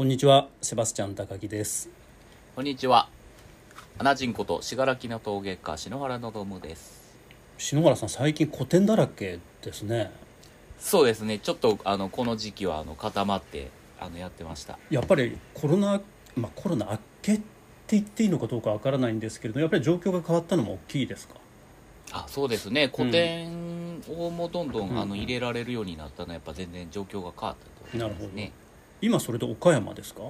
こんにちは、セバスチャン高木です。こんにちは。アナジンこと信楽の陶芸家篠原のどむです。篠原さん、最近古典だらけですね。そうですね。ちょっとあのこの時期はあの固まってあのやってました。やっぱりコロナ、まあ、コロナ明けって言っていいのかどうかわからないんですけれど、やっぱり状況が変わったのも大きいですか？あ、そうですね。古典をもどんどん、うんあの入れられるようになったのはやっぱ全然状況が変わったとなるほどね。今それで岡山ですか？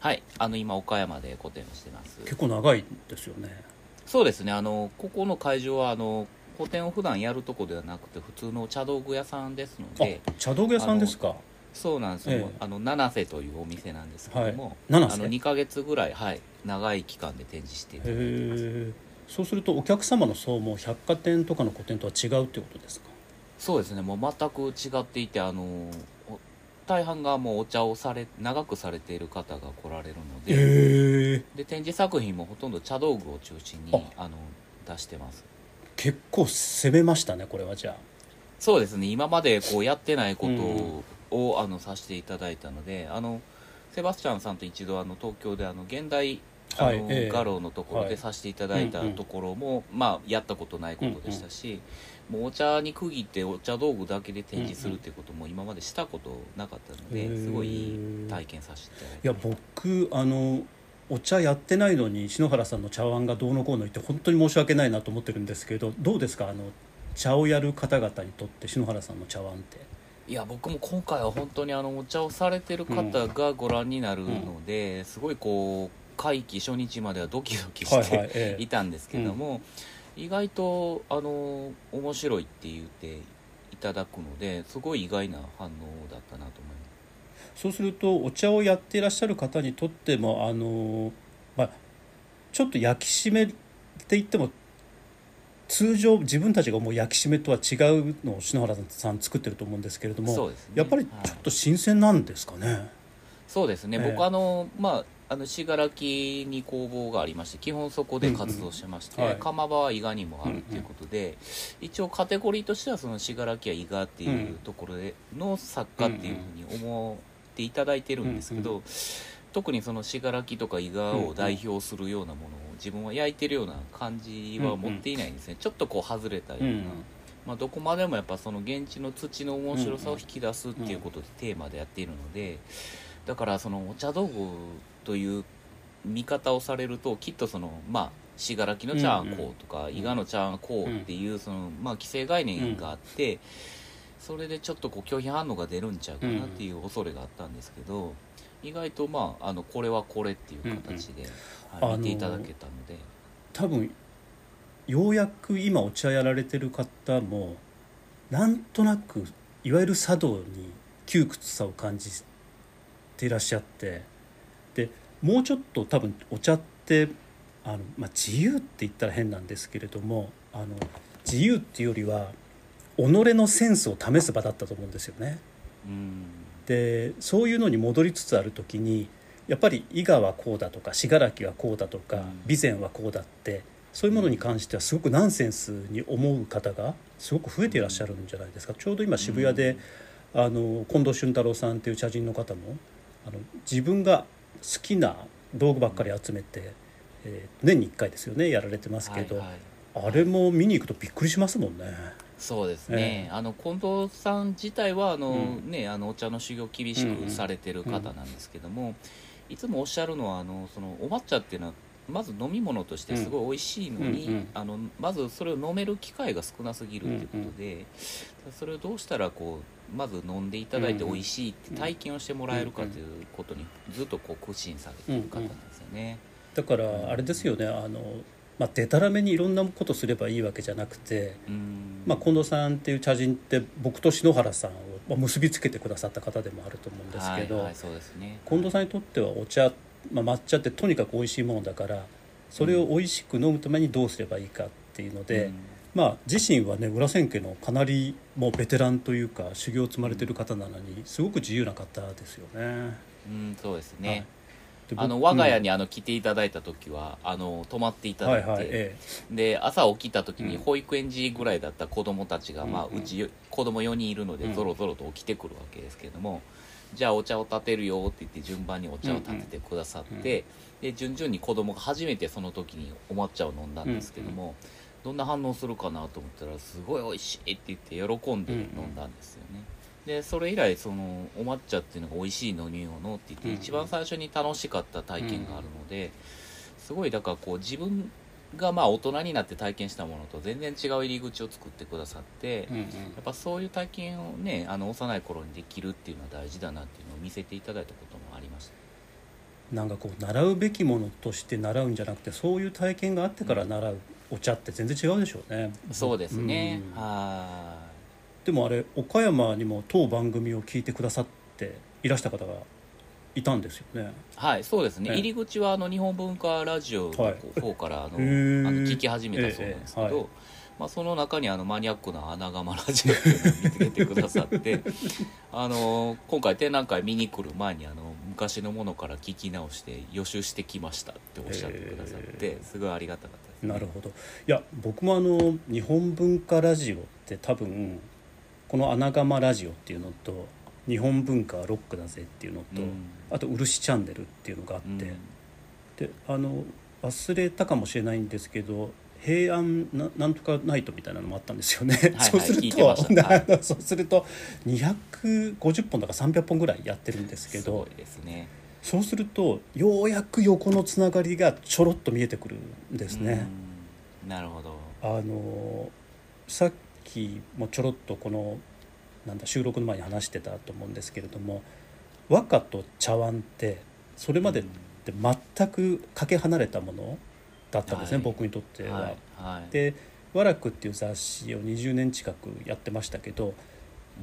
はい。あの今岡山で個展をしてます。結構長いですよね。そうですね。あのここの会場はあの個展を普段やるとこではなくて普通の茶道具屋さんですのあで、、茶道具屋さんですか？そうなんですよ。ええあの七瀬というお店なんですけども、七瀬あの2ヶ月ぐらい、はい、長い期間で展示していただいてます。そうするとお客様の層も百貨店とかの個展とは違うってことですか？そうですねもう全く違っていてあのお大半がもうお茶をされ長くされている方が来られるので,、へえ。で展示作品もほとんど茶道具を中心にあの出してます結構攻めましたね、これはじゃあ。そうですね今までこうやってないことを、あのさせていただいたのであのセバスチャンさんと一度あの東京であの現代あの、はいええ。画廊のところはい。でさせていただいたところも、まあやったことないことでしたし、もうお茶に区切ってお茶道具だけで展示するっていうことも今までしたことなかったので、へえすごいいい体験させていただいいや僕あのお茶やってないのに篠原さんの茶碗がどうのこうの言って本当に申し訳ないなと思ってるんですけどどうですか？あの茶をやる方々にとって篠原さんの茶碗って。いや僕も今回は本当にあのお茶をされてる方がご覧になるので、すごいこう会期初日まではドキドキしはいはいてええ。いたんですけども、意外とあの面白いって言っていただくのですごい意外な反応だったなと思います。そうするとお茶をやっていらっしゃる方にとってもあの、まあ、ちょっと焼き締めって言っても通常自分たちが思う焼き締めとは違うのを篠原さん作ってると思うんですけれどもね。やっぱりはいちょっと新鮮なんですかね？そうですね、ええ。僕あのまああの信楽に工房がありまして基本そこで活動してまして、うんうんはい。釜場は伊賀にもあるということで、一応カテゴリーとしてはその信楽や伊賀っていうところでの作家っていうふうに思っていただいてるんですけど、うん特にその信楽とか伊賀を代表するようなものを自分は焼いてるような感じは持っていないんですね、ちょっとこう外れたような。うんまあ、どこまでもやっぱその現地の土の面白さを引き出すっていうことでテーマでやっているのでだからそのお茶道具という見方をされるときっとそのまあ信楽の茶碗こうとか伊賀の茶碗こうっていうそのまあ既成概念があってそれでちょっとこう拒否反応が出るんちゃうかなっていう恐れがあったんですけど意外とまああのこれはこれっていう形で見ていただけたので。多分ようやく今お茶やられてる方もなんとなくいわゆる茶道に窮屈さを感じていらっしゃってでもうちょっと多分お茶ってあの、まあ、自由って言ったら変なんですけれどもあの自由っていうよりは己のセンスを試す場だったと思うんですよね。うん。でそういうのに戻りつつある時にやっぱり伊賀はこうだとか信楽はこうだとかうん。備前はこうだってそういうものに関してはすごくナンセンスに思う方がすごく増えていらっしゃるんじゃないですか。ちょうど今渋谷で、あの近藤俊太郎さんっていう茶人の方もあの自分が好きな道具ばっかり集めて、えー年に1回ですよねやられてますけど、はいはい。あれも見に行くとびっくりしますもんね。そうですね、あの近藤さん自体はあの、うん。ね、あのお茶の修行厳しくされてる方なんですけども、いつもおっしゃるのはあのそのお抹茶っていうのはまず飲み物としてすごい美味しいのに、うんうんうん。あのまずそれを飲める機会が少なすぎるっていうことで、それをどうしたらこうまず飲んでいただいて美味しいって体験をしてもらえるかということにずっとこう苦心されている方なんですよね。だからあれですよね。あの、まあ、でたらめにいろんなことすればいいわけじゃなくて、うん。まあ、近藤さんっていう茶人って僕と篠原さんをまあ結びつけてくださった方でもあると思うんですけど、はいはい、そうですね。近藤さんにとってはお茶、まあ、抹茶ってとにかく美味しいものだからそれを美味しく飲むためにどうすればいいかっていうので、うんまあ、自身はね裏千家のかなりもうベテランというか修行を積まれてる方なのにすごく自由な方ですよね。うん、そうですね、はい。あの我が家うん。にあの来ていただいた時は、あの泊まっていただて、はいいはいえで朝起きた時にうん。保育園児ぐらいだった子供たちが、まあ、うんうんうち子供4人いるのでうん。ぞろぞろと起きてくるわけですけれども、じゃあお茶を立てるよって言って順番にお茶を立ててくださって、で順々に子供が初めてその時にお抹茶を飲んだんですけども、どんな反応するかなと思ったらすごい美味しいって言って喜んで飲んだんですよね。でそれ以来そのお抹茶っていうのが美味しい飲み物って言って、うん一番最初に楽しかった体験があるので、すごいだからこう自分がまあ大人になって体験したものと全然違う入り口を作ってくださって、うんうん。やっぱそういう体験をねあの幼い頃にできるっていうのは大事だなっていうのを見せていただいたこともありました。なんかこう習うべきものとして習うんじゃなくてそういう体験があってから習うお茶って全然違うでしょうね。そうですね、うん。はでもあれ岡山にも当番組を聞いてくださっていらした方がいたんですよね。いはいそうですね、ええ。入り口はあの日本文化ラジオのはい。方からあの、へー。あの聞き始めたそうなんですけど、ええはいまあ、その中にあのマニアックな穴窯ラジオっていうのを見つけてくださって あの今回展覧会見に来る前にあの昔のものから聞き直して予習してきましたっておっしゃってくださって、へすごいありがたかったです、ね、なるほど。いや僕もあの日本文化ラジオって多分この「穴窯ラジオ」っていうのと「日本文化はロックだぜ」っていうのと、うん。あと「漆チャンネル」っていうのがあって、うん。であの忘れたかもしれないんですけど平安ななんとかナイトみたいなのもあったんですよね。はい そうすると、はい。そうすると250本だか300本ぐらいやってるんですけどね。そうするとようやく横のつながりがちょろっと見えてくるんですね。うん。なるほど。あのさっきもちょろっとこのなんだ収録の前に話してたと思うんですけれども和歌と茶碗ってそれまでって全くかけ離れたものだったんですね、はい。僕にとっては。はいはい。で「和楽」っていう雑誌を20年近くやってましたけど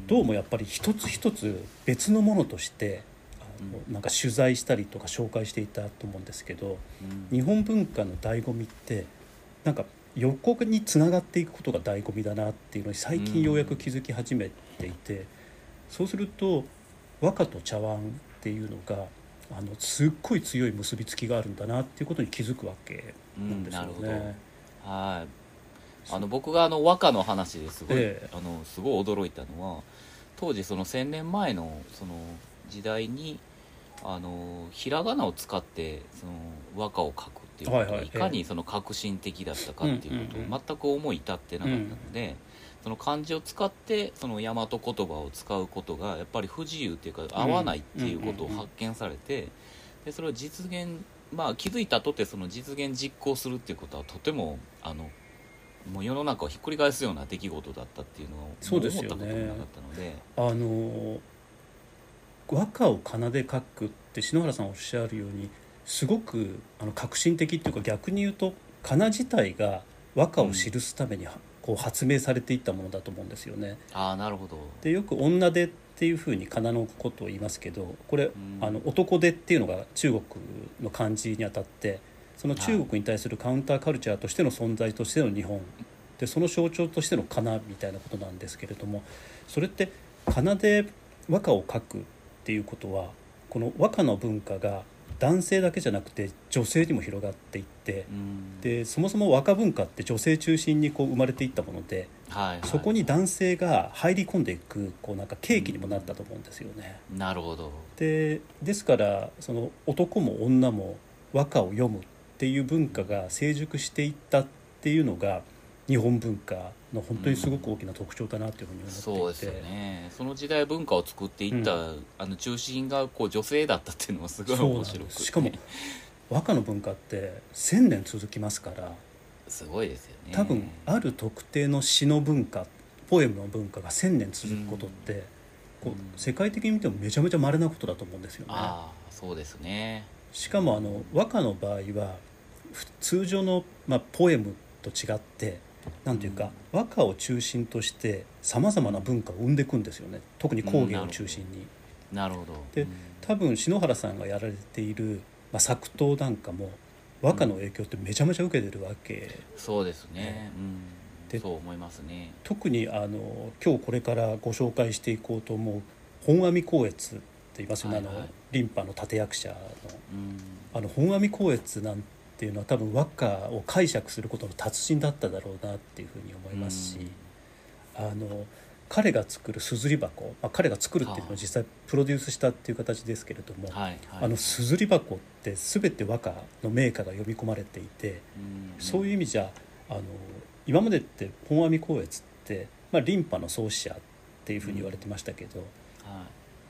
どうもやっぱり一つ一つ別のものとしてあのうんなんか取材したりとか紹介していたと思うんですけどうん。日本文化の醍醐味ってなんか横につながっていくことが醍醐味だなっていうのに最近ようやく気づき始めていて、そうすると和歌と茶碗っていうのがあのすっごい強い結びつきがあるんだなっていうことに気づくわけなんですようんなるほど。ね。はい。あの僕があの和歌の話ですごい、ええ。あのすごい驚いたのは当時その1,000年前のその時代にあのひらがなを使ってその和歌を書くっていうことがはいはいいかにその革新的だったかっていうことうんうんうん。を全く思い至ってなかったので、その漢字を使ってその大和言葉を使うことがやっぱり不自由っていうか合わないっていうことを発見されてでそれを実現まあ気づいたとてその実現実行するっていうことはとてもあのもう世の中をひっくり返すような出来事だったっていうのを思ったこともなかったので。あの和歌を仮名で書くって篠原さんおっしゃるようにすごくあの革新的っていうか逆に言うと仮名自体が和歌を記すためには、こう発明されていったものだと思うんですよね。ああなるほど。でよく「女手」っていうふうに仮名のことを言いますけどこれ、ん。あの男手っていうのが中国の漢字にあたってその中国に対するカウンターカルチャーとしての存在としての日本。でその象徴としての仮名みたいなことなんですけれどもそれって仮名で和歌を書くっていうことはこの和歌の文化が男性だけじゃなくて女性にも広がっていってうん。でそもそも和歌文化って女性中心にこう生まれていったものではい、はい、そこに男性が入り込んでいくこうなんか契機にもなったと思うんですよね。なるほど。でですからその男も女も和歌を読むっていう文化が成熟していったっていうのが日本文化の本当にすごく大きな特徴だなというふうに思っていて、そうですよね。その時代文化を作っていった、あの中心がこう女性だったっていうのもすごい面白くしかも和歌の文化って1,000年続きますから。すごいですよね。多分ある特定の詩の文化ポエムの文化が1,000年続くことって、こうん。う世界的に見てもめちゃめちゃ稀なことだと思うんですよね。ああそうですね。しかもあの和歌の場合はふ通常の、まあ、ポエムと違ってなんていうか、和歌を中心としてさまざまな文化を生んでいくんですよね。特に工芸を中心に。なるほど。でうん多分篠原さんがやられている、まあ、作刀なんかも和歌の影響ってめちゃめちゃ受けてるわけ。そうですね、うん。でそう思いますね。特にあの今日これからご紹介していこうと思う本阿弥光悦って言いますよね、はいはい。あの琳派の立役者の。うん。あの本阿弥光悦なんていうのは多分和歌を解釈することの達人だっただろうなっていうふうに思いますし、あの彼が作るすずり箱、まあ、彼が作るっていうのを実際プロデュースしたっていう形ですけれども、はいはい。あのすずり箱って全て和歌の名家が読み込まれていて、そういう意味じゃあの今までって本阿弥光悦って、まあ、リンパの創始者っていうふうに言われてましたけど、は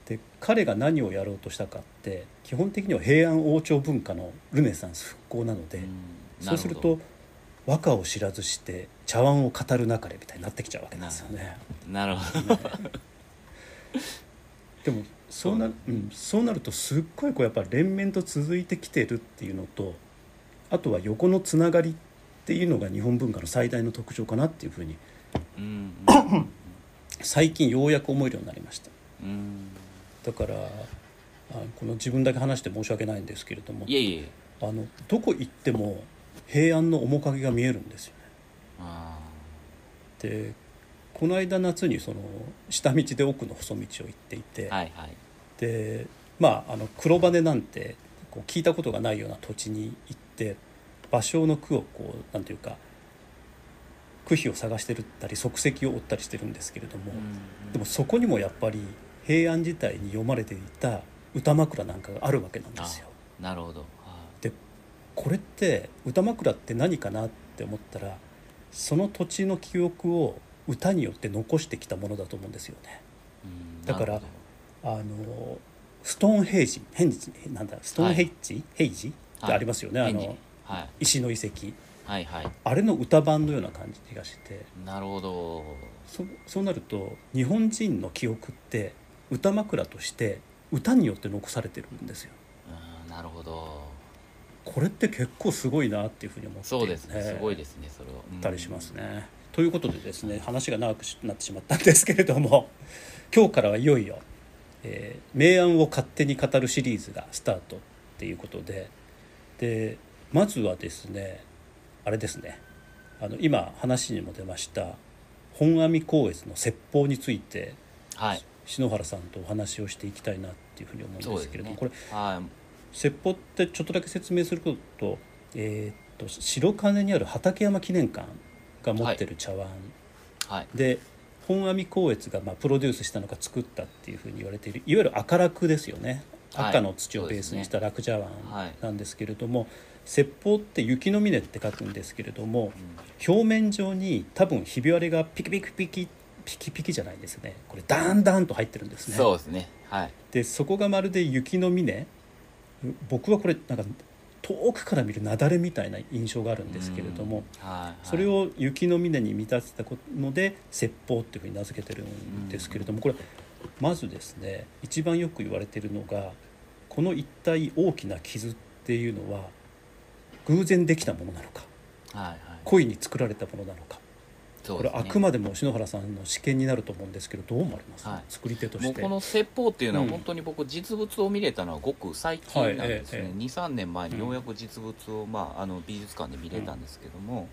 で彼が何をやろうとしたかって基本的には平安王朝文化のルネサンス復興なので、いうんそうすると和歌を知らずして茶碗を語るなかれみたいになってきちゃうわけなんですよね。どなるほど。でもそうな,、う。ん、そうなるとすっごいこうやっぱ連綿と続いてきてるっていうのとあとは横のつながりっていうのが日本文化の最大の特徴かなっていうふうにうん。最近ようやく思えるようになりました。うんうんだからあこの自分だけ話して申し訳ないんですけれどもいえいえあのどこ行っても平安の面影が見えるんですよね。あでこの間夏にその下道で奥の細道を行っていて、ーはいはい。でまああの黒羽なんてこう聞いたことがないような土地に行って芭蕉の句をこうなんていうか句碑を探してるったり足跡を追ったりしてるんですけれども、うん。でもそこにもやっぱり平安時代に読まれていた歌枕なんかがあるわけなんですよ。なるほど。はでこれって歌枕って何かなって思ったらその土地の記憶を歌によって残してきたものだと思うんですよね。いうんだからあのストーンヘイジヘンジなんだストーンヘイジ、ヘイジってありますよね、ど返事あのはい。石の遺跡。はいはい。あれの歌版のような感じがして。なるほど。そそうなると日本人の記憶って歌枕として歌によって残されてるんですよ。うんなるほど。これって結構すごいなっていうふうに思ってそうですね。すごいですねそれは。うん。たりしますね。ということでですね話が長くなってしまったんですけれども今日からはいよいよ、えー明暗を勝手に語る」シリーズがスタートっていうことででまずはですねあれですね。あの今話にも出ました本阿弥光悦の説法についてはい篠原さんとお話をしていきたいなっていうふうに思うんですけれども、そうこれはい。説法ってちょっとだけ説明すると,、えーっと白金にある畠山記念館が持ってる茶碗、はい。で本阿弥光悦がまあプロデュースしたのか作ったっていうふうに言われているいわゆる赤楽ですよね。はい。赤の土をベースにした楽茶碗はい。なんですけれども、説法って雪の峰って書くんですけれどもうん。表面上に多分ひび割れがピキピキピキピキピキじゃないですね。これダンダンと入ってるんですね。そうですね。はい。でそこがまるで雪の峰。僕はこれなんか遠くから見る雪崩みたいな印象があるんですけれども、うんはい。はい。それを雪の峰に見立てたので説法っていうふうに名付けてるんですけれどもこれまずですね一番よく言われてるのがこの一体大きな傷っていうのは偶然できたものなのかはいはい。故意に作られたものなのかこれあくまでも篠原さんの試験になると思うんですけどどう思われます、はい。作り手として。もうこの説法っていうのはうん本当に僕実物を見れたのはごく最近なんですね、はい。えええ23年前にようやく実物を、まあ、あの美術館で見れたんですけども、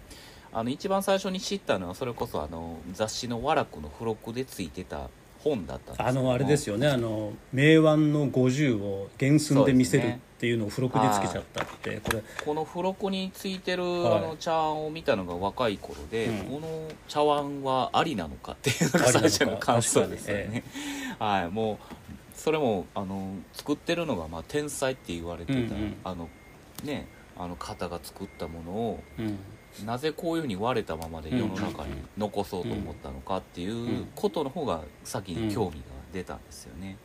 あの一番最初に知ったのはそれこそあの雑誌の「和楽」の付録でついてた本だったんですあのあれですよね。あの明暗の50を原寸で見せるっていうのを付録でつけちゃったって、これ。この付録についてる、はい。あの茶碗を見たのが若い頃で、うん。この茶碗はありなのかっていうのが最初の感想ですよね。はい、もうそれもあの作ってるのがまあ天才って言われてた、うんうん。あのねあの方が作ったものをうん。なぜこういうふうに割れたままで世の中にうん。うんうん残そうと思ったのかっていううんことの方が先に興味が出たんですよね。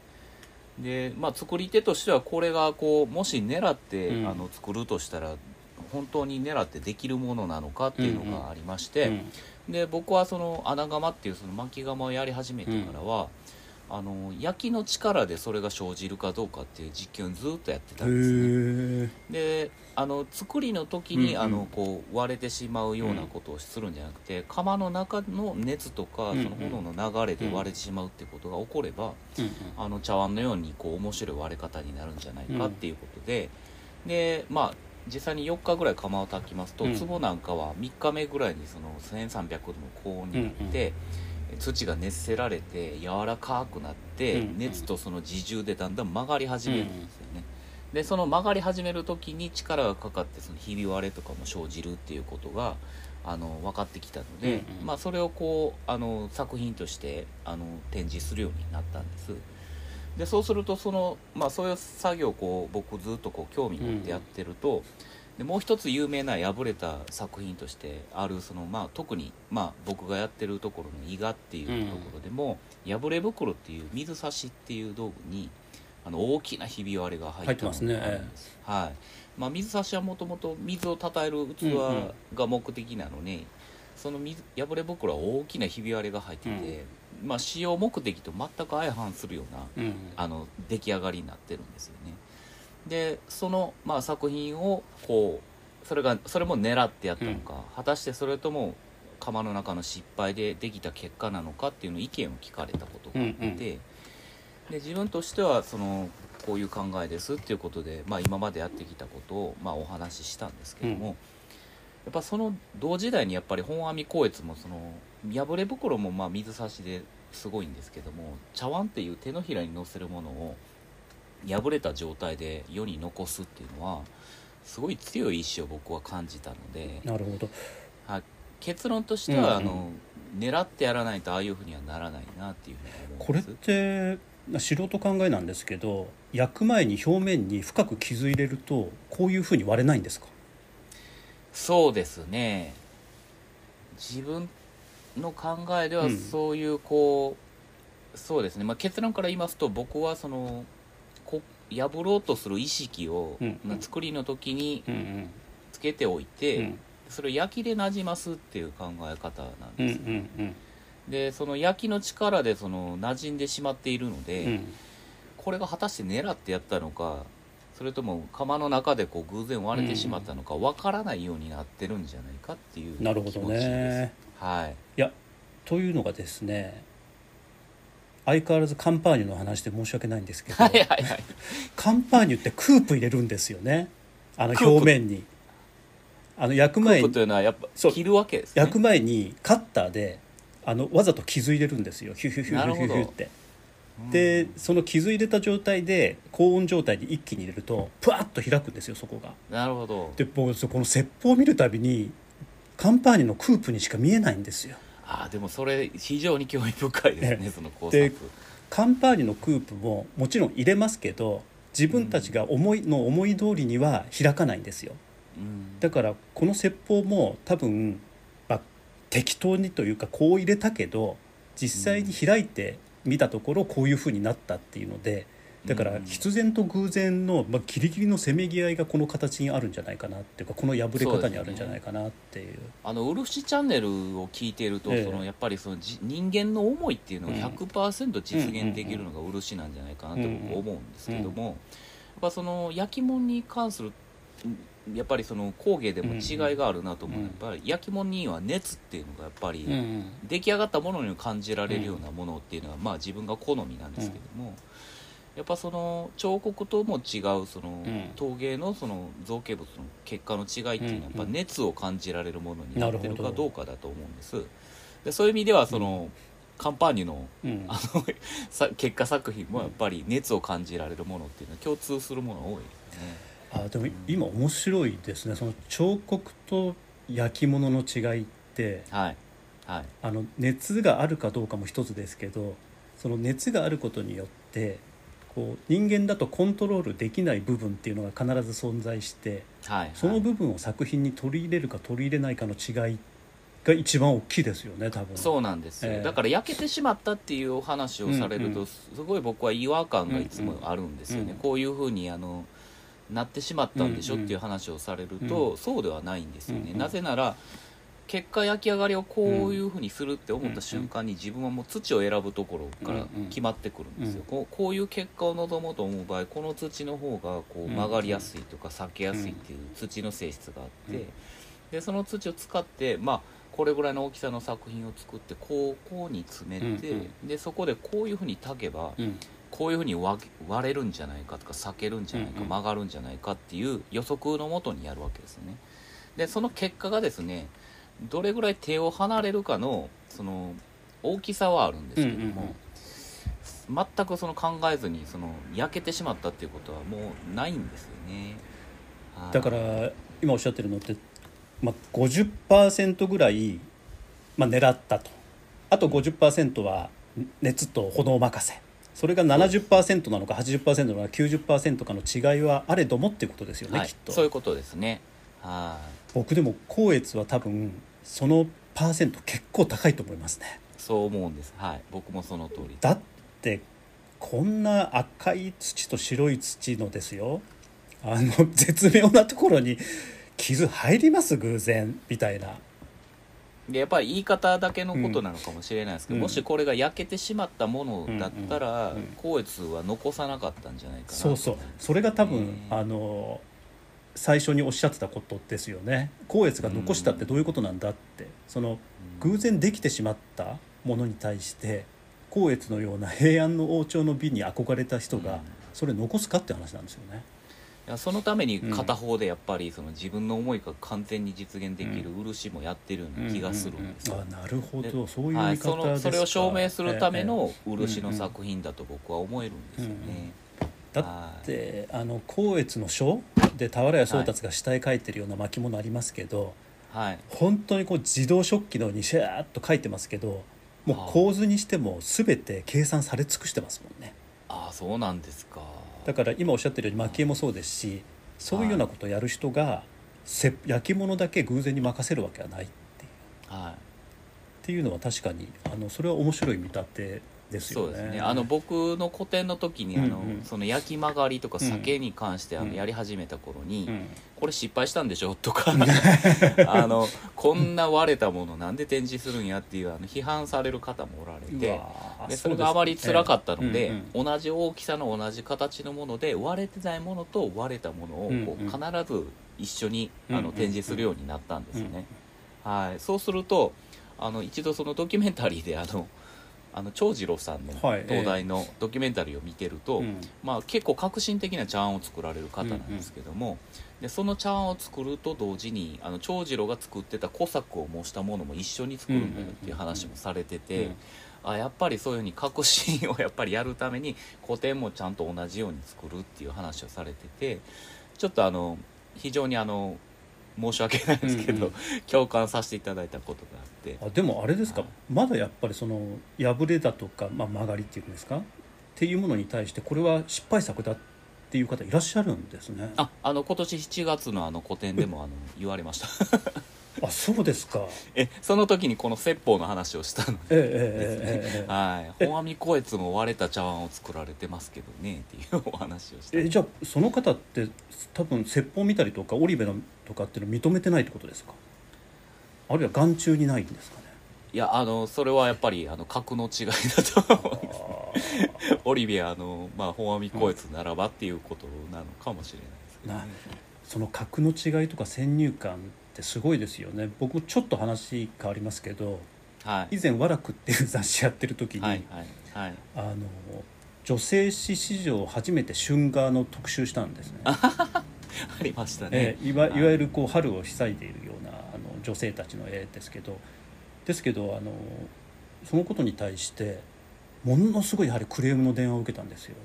でまあ作り手としてはこれがこうもし狙って、うん。あの作るとしたら本当に狙ってできるものなのかっていうのがありまして、うん。で僕はその穴窯っていうその巻き窯をやり始めてからは、あの焼きの力でそれが生じるかどうかっていう実験をずっとやってたんですね。であの作りの時に、うんうん。あのこう割れてしまうようなことをするんじゃなくて、窯の中の熱とか、うんうん。その炎の流れで割れてしまうってことが起これば、うんあの茶碗のようにこう面白い割れ方になるんじゃないかっていうことで、でまあ実際に4日ぐらい窯を炊きますと、うん。壺なんかは3日目ぐらいにその1300度の高温になって、土が熱せられて柔らかくなって、熱とその自重でだんだん曲がり始めるんですよね。でその曲がり始める時に力がかかってそのひび割れとかも生じるっていうことがあの分かってきたので、うんうん。まあ、それをこうあの作品としてあの展示するようになったんです。でそうするとその、まあ、そういう作業をこう僕ずっとこう興味持ってやってると、でもう一つ有名な破れた作品としてあるその、まあ、特に、まあ、僕がやってるところの伊賀っていうところでも、破れ袋っていう水差しっていう道具にあの大きなひび割れが入ったものがあるんです。はい。まあ、水差しはもともと水をたたえる器が目的なのに、その水破れ袋は大きなひび割れが入ってて、まあ、使用目的と全く相反するようなうん。あの出来上がりになってるんですよねでその、まあ、作品をこうそれがそれも狙ってやったのか、果たしてそれとも釜の中の失敗でできた結果なのかっていうの意見を聞かれたことがあって、うんうん。で自分としてはそのこういう考えですっていうことで、まあ、今までやってきたことを、まあ、お話ししたんですけども、うん。やっぱその同時代にやっぱり本阿弥光悦もその破れ袋もまあ水差しですごいんですけども茶碗っていう手のひらに乗せるものを破れた状態で世に残すっていうのはすごい強い意志を僕は感じたのでなるほど。結論としては、うんうん。あの狙ってやらないとああいうふうにはならないなっていうふうに思これって素人考えなんですけど焼く前に表面に深く傷入れるとこういうふうに割れないんですか？そうですね。自分の考えではうん。そういうこう、そうですね、まあ、結論から言いますと僕はそのこ破ろうとする意識を、うん。うん。作りの時にうんうん。つけておいて、うん。それを焼きでなじますっていう考え方なんうんうです、んうん。でその焼きの力でその馴染んでしまっているので、うん。これが果たして狙ってやったのかそれとも釜の中でこう偶然割れてしまったのかわからないようになってるんじゃないかっていうなるほど気持ちです、ね。はい。いやというのがですね相変わらずカンパーニュの話で申し訳ないんですけど。はいはいはい。カンパーニュってクープ入れるんですよね。あの表面に。あの焼くク前にというのはやっぱ切るわけですね。焼く前にカッターであのわざと傷入れるんですよ。ヒュヒュヒュヒュヒュヒュって。うん。でその傷入れた状態で高温状態で一気に入れるとプワッと開くんですよそこが。なるほど。で僕そこの説法を見るたびにカンパーニュのクープにしか見えないんですよああでもそれ非常に興味深いですねねその考で察カンパーニュのクープももちろん入れますけど自分たちが思いの思い通りには開かないんですよ。うん。だからこの説法も多分、まあ、適当にというかこう入れたけど実際に開いてみたところこういうふうになったっていうのでだからうん。必然と偶然の、まあ、ギリギリのせめぎ合いがこの形にあるんじゃないかなっていうかこの破れ方にあるんじゃないかなっていう。あの漆チャンネルを聞いていると、ええ。そのやっぱりそのじ人間の思いっていうのがうん。100%実現できるのが漆なんじゃないかなと僕思うんですけども、やっぱその焼き物に関するんやっぱりその工芸でも違いがあるなと思う、うん。やっぱり焼き物には熱っていうのがやっぱり、うん出来上がったものに感じられるようなものっていうのは、まあ自分が好みなんですけども、やっぱその彫刻とも違うそのん。陶芸のその造形物の結果の違いっていうのはやっぱうん。うん熱を感じられるものになってるなるほど。かどうかだと思うんです。でそういう意味ではその、カンパーニュのうん。あのさ結果作品もやっぱり熱を感じられるものっていうのは共通するものが多いですね。あでも今面白いですね。その彫刻と焼き物の違いってはい。はい。あの熱があるかどうかも一つですけどその熱があることによってこう人間だとコントロールできない部分っていうのが必ず存在してはいその部分を作品に取り入れるか取り入れないかの違いが一番大きいですよね多分。そうなんですよ、ええ。だから焼けてしまったっていうお話をされると、うんうん。すごい僕は違和感がいつもあるんですよね、うんうん。こういうふうにあのなってしまったんでしょうんうんっていう話をされると、うそうではないんですよね、うんうん。なぜなら結果焼き上がりをこういうふうにするって思った瞬間に自分はもう土を選ぶところから決まってくるんですよ、うん。こうこういう結果を望もうと思う場合この土の方がこう曲がりやすいとか裂けやすいっていう土の性質があって、うん。でその土を使ってまあこれぐらいの大きさの作品を作ってこうこうに詰めて、うんでそこでこういうふうに炊けばうん。こういうふうに割割れるんじゃないかとか裂けるんじゃないか、曲がるんじゃないかっていう予測のもとにやるわけですね。でその結果がですねどれぐらい手を離れるかのその大きさはあるんですけども、うんうんうん。全くその考えずにその焼けてしまったっていうことはもうないんですよね。はい。だから今おっしゃってるのってまあ、50%ぐらい、まあ、狙ったと。あと50%は熱と炎任せ。それが70%なのか80%なのか90%かの違いはあれどもっていうことですよね、はい。きっと。そういうことですね。はい。僕でも光悦は多分そのパーセント結構高いと思いますね。そう思うんです。はい。僕もその通り。だってこんな赤い土と白い土のですよ。あの絶妙なところに傷入ります偶然みたいな。でやっぱり言い方だけのことなのかもしれないですけど、うん。もしこれが焼けてしまったものだったら、うんうんうん光悦は残さなかったんじゃないかな。そうそう。それが多分、ねあの最初におっしゃってたことですよね。光悦が残したってどういうことなんだって。その偶然できてしまったものに対して光悦のような平安の王朝の美に憧れた人がうん。それ残すかって話なんですよね。いやそのために片方でやっぱりその自分の思いが完全に実現できる漆もやってるような気がするんですよ、うんうんうん。あなるほでどそういう見はい、方ですか、そのそれを証明するためのええ漆の作品だと僕は思えるんですよね、だってあの光悦の書で俵屋宗達が下絵描いてるような巻物ありますけど、はい。本当にこう自動食器のようにシャーッと書いてますけどもう構図にしても全て計算され尽くしてますもんね。ああそうなんですか。だから今おっしゃってるように蒔絵もそうですしそういうようなことをやる人がせ焼き物だけ偶然に任せるわけはないっていう。はい。っていうのは確かにあのそれは面白い見立てですよね。そうですね。あの僕の個展の時にあの、うん。うんその焼き曲がりとかうん酒に関してあうん。のやり始めた頃に、うん。これ失敗したんでしょ？とか あのこんな割れたものなんで展示するんやっていうあの批判される方もおられうてでそれがあまり辛かったので、うんうん。同じ大きさの同じ形のもので割れてないものと割れたものをこう必ず一緒にあの展示するようになったんですね。はい、そうするとあの一度そのドキュメンタリーであのあの長次郎さんのはい東大のドキュメンタリーを見てると、うん。まあ、結構革新的な茶碗を作られる方なんですけども、でその茶碗を作ると同時にあの長次郎が作ってた古作を模したものも一緒に作るんだよっていう話もされてて、うんあやっぱりそういうふうに革新を やっぱりやるために古典もちゃんと同じように作るっていう話をされててちょっとあの非常にあの申し訳ないんですけど、うん。共感させていただいたことがあってって。あでもあれですか、はい、まだやっぱりその破れだとか、まあ、曲がりっていうんですか？っていうものに対してこれは失敗作だっていう方いらっしゃるんですね。ああの今年7月のあの個展でもあの言われました。あそうですか。えその時にこの説法の話をしたので、えええ、はい。本阿弥光悦も割れた茶碗を作られてますけどねっていうお話をしてえじゃあその方って多分説法見たりとか織部のとかっていうの認めてないってことですか？あるいは眼中にないんですかね？いやあのそれはやっぱりあの格の違いだと思う オリビアの、まあ、本阿弥光悦ならばっていうことなのかもしれないですけどね。なその格の違いとか先入観ってすごいですよね。僕ちょっと話変わりますけどはい。以前「和楽」っていう雑誌やってる時に、はいはいはい。あの女性誌史上初めて春画の特集したんですね、ありましたね、ええいわいはい。わゆるこう春を塞いでいるような女性たちの絵ですけどですけどあのそのことに対してものすごいやはりクレームの電話を受けたんですよ。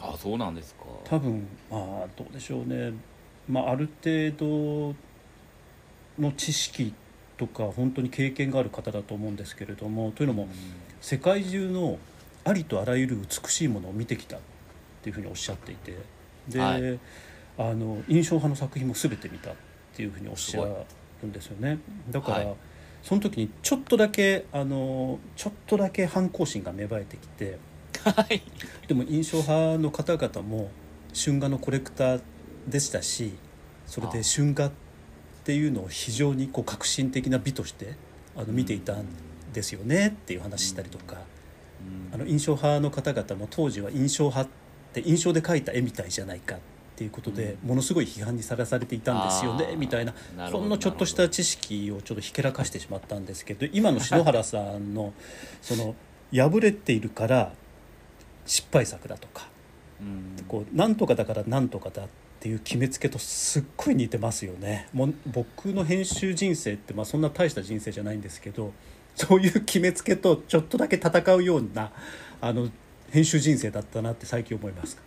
あそうなんですか。多分まあどうでしょうね、まあ、ある程度の知識とか本当に経験がある方だと思うんですけれどもというのもうん。世界中のありとあらゆる美しいものを見てきたっていうふうにおっしゃっていてで、はい。あの印象派の作品も全て見たっていうふうにおっしゃるんですよね。だから、はい。その時にちょっとだけあのちょっとだけ反抗心が芽生えてきてはい。でも印象派の方々も春画のコレクターでしたしそれで春画っていうのを非常にこう革新的な美としてあの見ていたんですよねっていう話したりとか。うん。あの印象派の方々も当時は印象派って印象で描いた絵みたいじゃないかっていうことで、ものすごい批判にさらされていたんですよねみたいなほんのちょっとした知識をちょっとひけらかしてしまったんですけど今の篠原さんのその破れているから失敗作だとかうんこうなんとかだからなんとかだっていう決めつけとすっごい似てますよね。もう僕の編集人生ってまあそんな大した人生じゃないんですけどそういう決めつけとちょっとだけ戦うようなあの編集人生だったなって最近思います。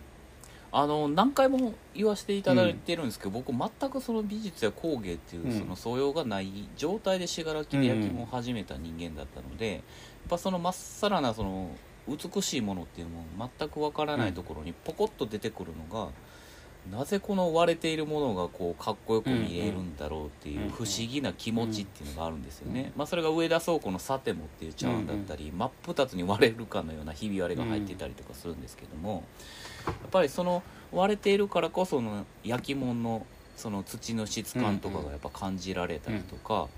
あの何回も言わせていただいてるんですけど、僕全くその美術や工芸っていううん。その素養がない状態で信楽で焼き物を始めた人間だったので、やっぱそのまっさらなその美しいものっていうのも全くわからないところにポコッと出てくるのが、なぜこの割れているものがこうかっこよく見えるんだろうっていう不思議な気持ちっていうのがあるんですよね、まあ、それが上田倉庫のサテモっていう茶碗だったり、真っ二つに割れるかのようなひび割れが入っていたりとかするんですけども、やっぱりその割れているからこその焼き物のその土の質感とかがやっぱ感じられたりとか、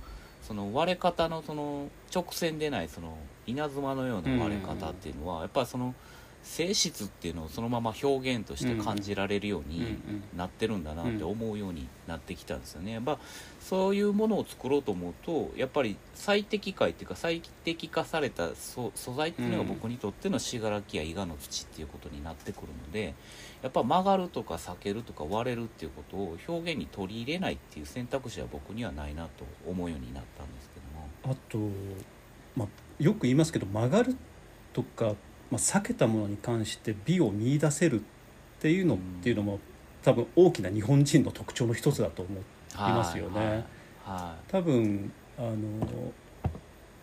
その割れ方のその直線でないその稲妻のような割れ方っていうのはやっぱりその性質っていうのをそのまま表現として感じられるようになってるんだなって思うようになってきたんですよね。やっぱそういうものを作ろうと思うとやっぱり最適解っていうか最適化された素素材っていうのが僕にとっての信楽や伊賀の土っていうことになってくるのでやっぱ曲がるとか避けるとか割れるっていうことを表現に取り入れないっていう選択肢は僕にはないなと思うようになったんですけども。あと、まあ、よく言いますけど曲がるとか、まあ、避けたものに関して美を見出せるっていうのっていうのも、多分大きな日本人の特徴の一つだと思いますよね。はいは多分あの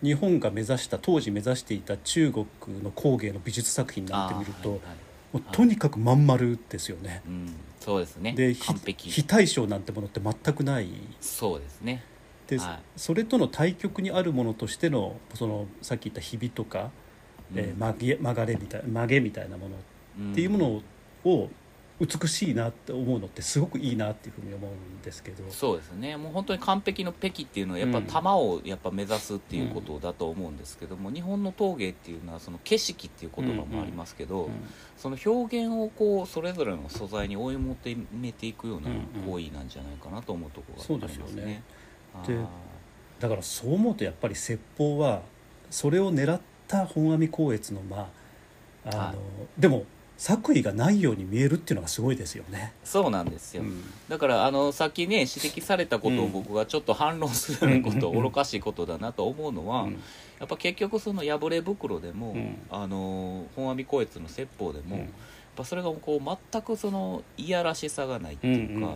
日本が目指した当時目指していた中国の工芸の美術作品いなんて見ると、はいはい。もうとにかくまん丸ですよね。うん、そうですね。で非対称なんてものって全くない。そうですね。で、はい。それとの対極にあるものとしてのそのさっき言ったひびとか、えー曲げ曲がれみたい曲げみたいなものっていうものを美しいなって思うのってすごくいいなっていうふうに思うんですけど。そうですね。もう本当に完璧の北京っていうのはやっぱうん。玉をやっぱ目指すっていうことだと思うんですけども、日本の陶芸っていうのはその景色っていう言葉もありますけど、うん。その表現をこうそれぞれの素材に追い求めていくようなうんうん。行為なんじゃないかなと思うところがありますね。そうですよね。はいでだからそう思うとやっぱり説法はそれを狙った本阿弥光悦のまああの、はい。でも作為がないように見えるっていうのがすごいですよね。そうなんですよ、うん。だからあのさっきね指摘されたことをうん。僕がちょっと反論すること、愚かしいことだなと思うのは、うん。やっぱ結局その破れ袋でも、うん。あの本阿弥光悦の説法でも、うん。やっぱそれがこう全くそのいやらしさがないっていうか、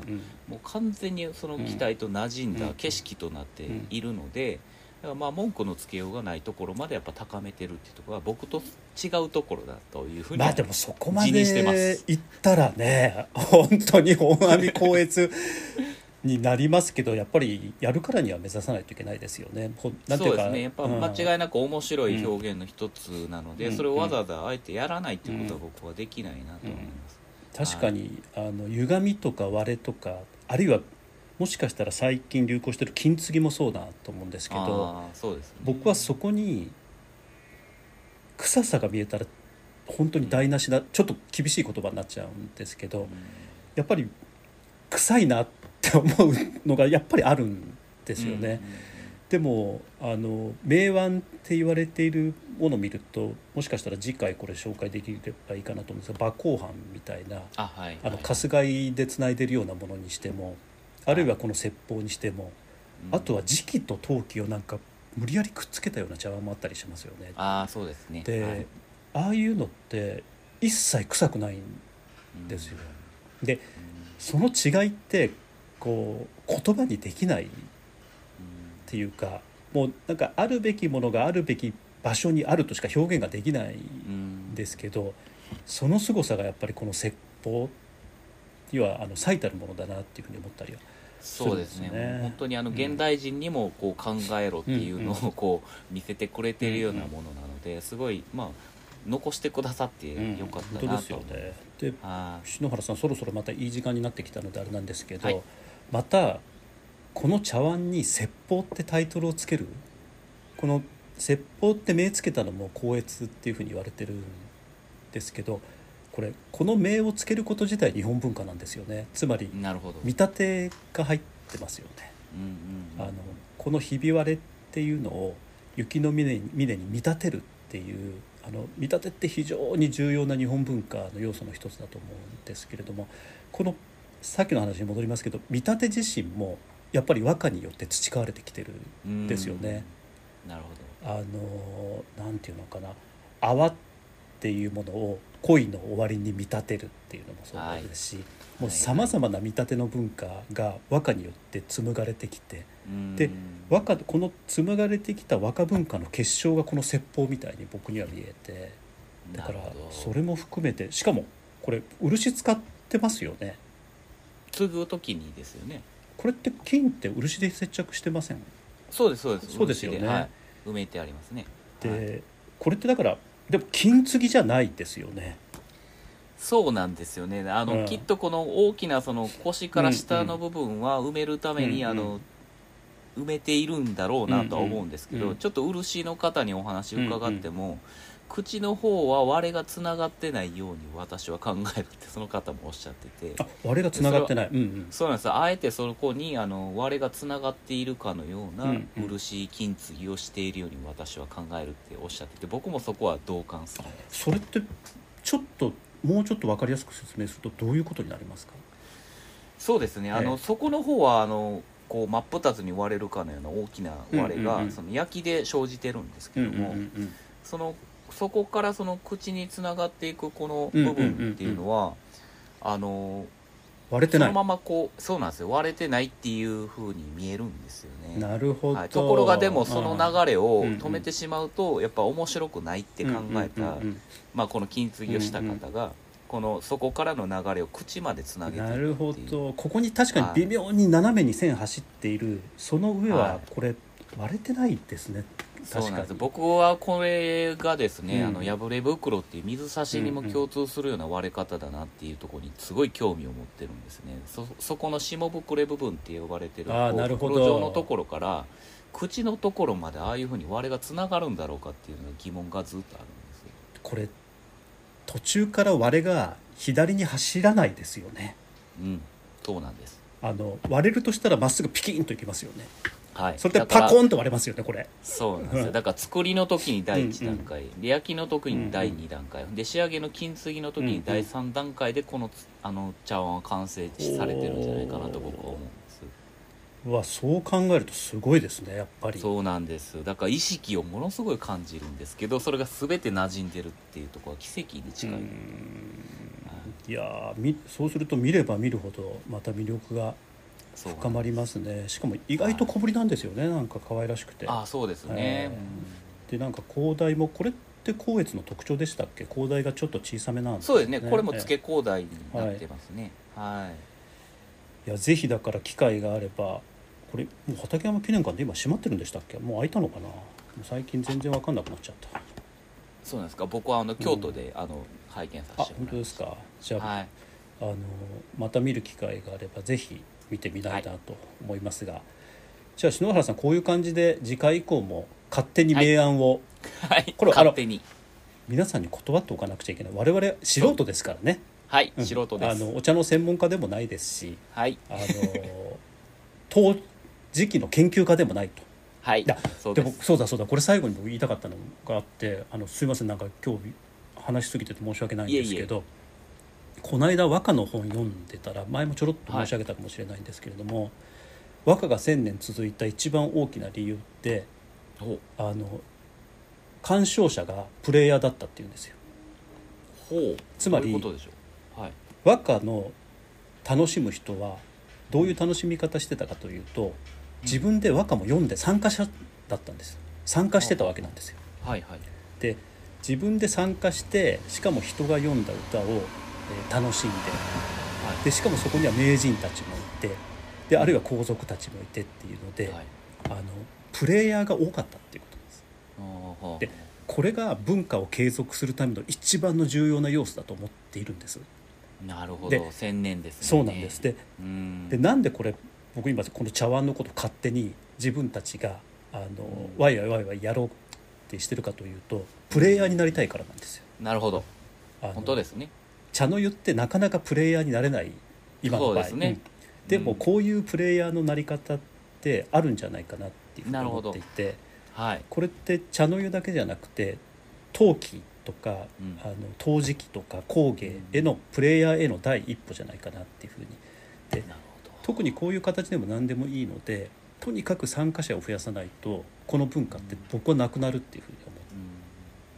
もう完全にその機体と馴染んだ景色となっているので、だからまあ文句のつけようがないところまでやっぱ高めてるっていうところは僕と違うところだというふうにまあでもそこまです行ったらね本当に本阿弥光悦になりますけどやっぱりやるからには目指さないといけないですよね。ほなんていうかそうですね。やっぱうん間違いなく面白い表現の一つなので、うんそれをわざわざあえてやらないっていうことは僕はできないなと思います、確かにあの歪みとか割れとかあるいはもしかしたら最近流行してる金継ぎもそうだと思うんですけどああそうですね。僕はそこに臭さが見えたら本当に台無しだちょっと厳しい言葉になっちゃうんですけどやっぱり臭いなって思うのがやっぱりあるんですよね。でもあの名腕って言われているものを見るともしかしたら次回これ紹介できればいいかなと思うんですが馬行藩みたいなあはい。あのはい春日井でつないでるようなものにしてもあるいはこの説法にしてもうん。あとは磁気と陶器をなんか無理やりくっつけたような茶碗もあったりしますよね。ああそうですね。で、はい。ああいうのって一切臭くないんですよ。でその違いってこう言葉にできないっていうかもうなんかあるべきものがあるべき場所にあるとしか表現ができないんですけどその凄さがやっぱりこの説法にはあの最たるものだなっていうふうに思ったりはそうですね。そうですね。本当にあの現代人にもこう考えろっていうのうん。をこう見せてくれてるようなものなのですごいまあ残してくださってよかったなと本当ですよね。ではい。篠原さんそろそろまたいい時間になってきたのであれなんですけど、はい。またこの茶碗に「説法」ってタイトルをつける？この「説法」って名つけたのも光悦っていうふうに言われてるんですけどこれこの名をつけること自体日本文化なんですよね。つまり見立てが入ってますよね。うんうんうん。あのこのひび割れっていうのを雪の峰に峰に見立てるっていうあの見立てって非常に重要な日本文化の要素の一つだと思うんですけれどもこのさっきの話に戻りますけど見立て自身もやっぱり和歌によって培われてきてるんですよね。なるほど。あのなんていうのかな。泡っていうものを恋の終わりに見立てるっていうのもそうですし、もうさまざまな見立ての文化が和歌によって紡がれてきてでうん。和歌この紡がれてきた和歌文化の結晶がこの説法みたいに僕には見えてだからそれも含めてしかもこれ漆使ってますよね。継ぐ時にですよね。これって金って漆で接着してません？そうですそうです。そうですよね。漆はい、埋めてありますね。で、はい。これってだからでも金継ぎじゃないですよね。そうなんですよね。あの、うん。きっとこの大きなその腰から下の部分は埋めるために、うんうんあの埋めているんだろうなとは思うんですけど、うんうん。ちょっと漆の方にお話伺っても、口の方は割れがつながってないように私は考えるってその方もおっしゃってて。あ割れがつながってない。うんうん。そうなんです。あえてそこにあの割れがつながっているかのような漆金継ぎをしているように私は考えるっておっしゃってて僕もそこは同感する。それってちょっともうちょっと分かりやすく説明するとどういうことになりますか？そうですね。あの、ええそこの方はあのこう真っ二つに割れるかのような大きな割れが、うんうんうん。その焼きで生じてるんですけども、うん。そのそこからその口につながっていくこの部分っていうのは、あの割れてない。そのままこうそうなんですよ。割れてないっていう風に見えるんですよね。なるほど、はい、ところがでもその流れを止めてしまうとやっぱ面白くないって考えた、まあ、この金継ぎをした方が、このそこからの流れを口までつなげてなるほど。ここに確かに微妙に斜めに線走っている。その上ははい。これ割れてないですねそうなんです。僕はこれがですね、うん。あの破れ袋っていう水差しにも共通するような割れ方だなっていうところにすごい興味を持ってるんですね。そそこの下膨れ部分って呼ばれてるあーなるほど。袋状のところから口のところまでああいうふうに割れがつながるんだろうかっていうのが疑問がずっとあるんですよ。これ途中から割れが左に走らないですよね。うん。そうなんです。あの割れるとしたらまっすぐピキンといきますよねはい。それでパコンと割れますよねこれ。そうなんですよ。だから作りの時に第1段階、で焼きの時に第2段階、で仕上げの金継ぎの時に第3段階でこのつあの茶碗は完成されてるんじゃないかなと僕は思うんです。うわそう考えるとすごいですねやっぱり。そうなんですだから意識をものすごい感じるんですけどそれが全て馴染んでるっていうところは奇跡に近い、うん。い。やそうすると見れば見るほどまた魅力が深まりますね。しかも意外と小ぶりなんですよね。なんか可愛らしくて。ああそうですね。え、でなんか広大もこれって光悦の特徴でしたっけ？広大がちょっと小さめなんうんそうですね。これもえ付け放題になってますね。はい。えい。やぜひだから機会があればこれもう畠山記念館で今閉まってるんでしたっけ？もう開いたのかな？最近全然わかんなくなっちゃった。そうなんですか？僕はあの京都で、あの拝見さあせてもらいまし本当ですか？じゃあ,、たはい。あのまた見る機会があればぜひ見てみたいなと思いますが、じゃあ篠原さんこういう感じで次回以降も勝手に明暗を、はい。これ勝手に。皆さんに断っておかなくちゃいけない。我々素人ですからね。はい。うん。素人です。あのお茶の専門家でもないですしはい。あの当時期の研究家でもないと。はい。いやそうでもそうだそうだ。これ最後に僕言いたかったのがあってあのすいません。なんか今日話しすぎてて申し訳ないんですけどこの間和歌の本読んでたら前もちょろっと申し上げたかもしれないんですけれども、和歌が1,000年続いた一番大きな理由ってあの鑑賞者がプレイヤーだったっていうんですよ。ほう。つまりどういうことでしょう？はい。和歌の楽しむ人はどういう楽しみ方してたかというと自分で和歌も読んで参加者だったんです。参加してたわけなんですよ。はいはい。で自分で参加してしかも人が読んだ歌を、えー楽しんではでしかもそこには名人たちもいてであるいは皇族たちもいてっていうので、いはい。あのプレイヤーが多かったっていうことです。でこれが文化を継続するための一番の重要な要素だと思っているんです。なるほでど千年ですね。そうなんです。でうん。でなんでこれ僕今この茶碗のこと勝手に自分たちがあの、ん。ワイワイワイワイやろうってしてるかというとプレイヤーになりたいからなんですよ。なるほど。本当ですね茶の湯ってなかなかプレイヤーになれない今の場合。ですね。うん。でもうん。こういうプレイヤーのなり方ってあるんじゃないかなっていうふうに思っていてはい。これって茶の湯だけじゃなくて陶器とか、うん。あの陶磁器とか工芸へのプレイヤーへの第一歩じゃないかなっていうふうに。で特にこういう形でも何でもいいのでとにかく参加者を増やさないとこの文化って僕はなくなるっていうふうに思っ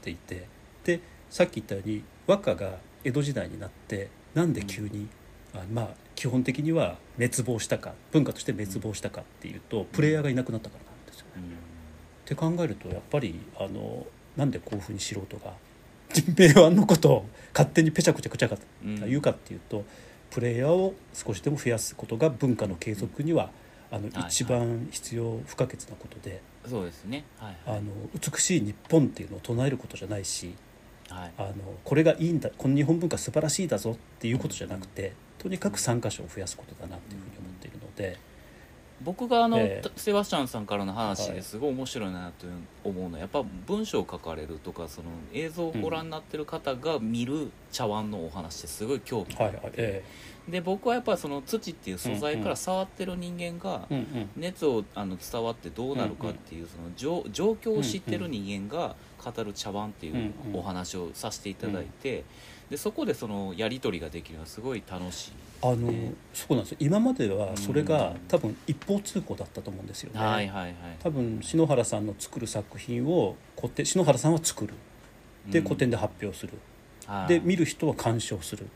ていて。でさっき言ったように和歌が江戸時代になってなんで急に、あまあ基本的には滅亡したか文化として滅亡したかっていうと、プレイヤーがいなくなったからなんですよね。って考えるとやっぱりあのなんでこういうふうに素人が人平安のことを勝手にぺちゃくちゃくちゃかうん。言うかっていうと、プレイヤーを少しでも増やすことが文化の継続には、あのはい一番必要不可欠なことで、そうですね。はい。あの美しい日本っていうのを唱えることじゃないしはい。あのこれがいいんだこの日本文化素晴らしいだぞっていうことじゃなくてとにかく参加者を増やすことだなっていうふうに思っているので。僕があの、ええ。セバスチャンさんからの話はい。ですごい面白いなと思うのはやっぱ文章を書かれるとかその映像をご覧になってる方が見る茶碗のお話ってすごい興味があって、はいはいえで僕はやっぱその土っていう素材から触ってる人間が熱をあの伝わってどうなるかっていうその状状況を知ってる人間が語る茶碗っていううんうんお話をさせていただいてでそこでそのやり取りができるのはすごい楽しい。あの、ね。そうなんですよ。今まではそれがうん。多分一方通行だったと思うんですよね、はいはいはい。多分篠原さんの作る作品を古典篠原さんは作る。でうん。古典で発表する、はい。で見る人は鑑賞する。っ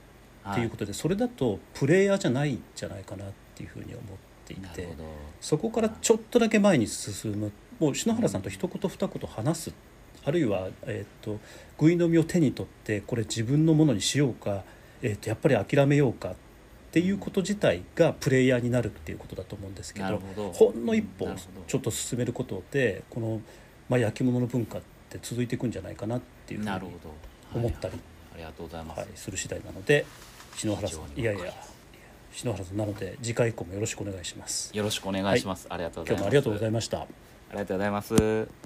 ていうことで、それだとプレイヤーじゃないんじゃないかなっていうふうに思っていてそこからちょっとだけ前に進む。もう篠原さんと一言二言話す。あるいは、えー、とぐいの実を手に取ってこれ自分のものにしようか、えー、とやっぱり諦めようかっていうこと自体がプレイヤーになるっていうことだと思うんですけどほんの一歩ちょっと進めることでこの、まあ、焼き物の文化って続いていくんじゃないかなっていうふうに思ったり、はいありがとうございます、はい、する次第なので篠原さん。い。やいや。篠原さんなので次回以降もよろしくお願いします。よろしくお願いします、ありがとうございます。今日もありがとうございました。ありがとうございます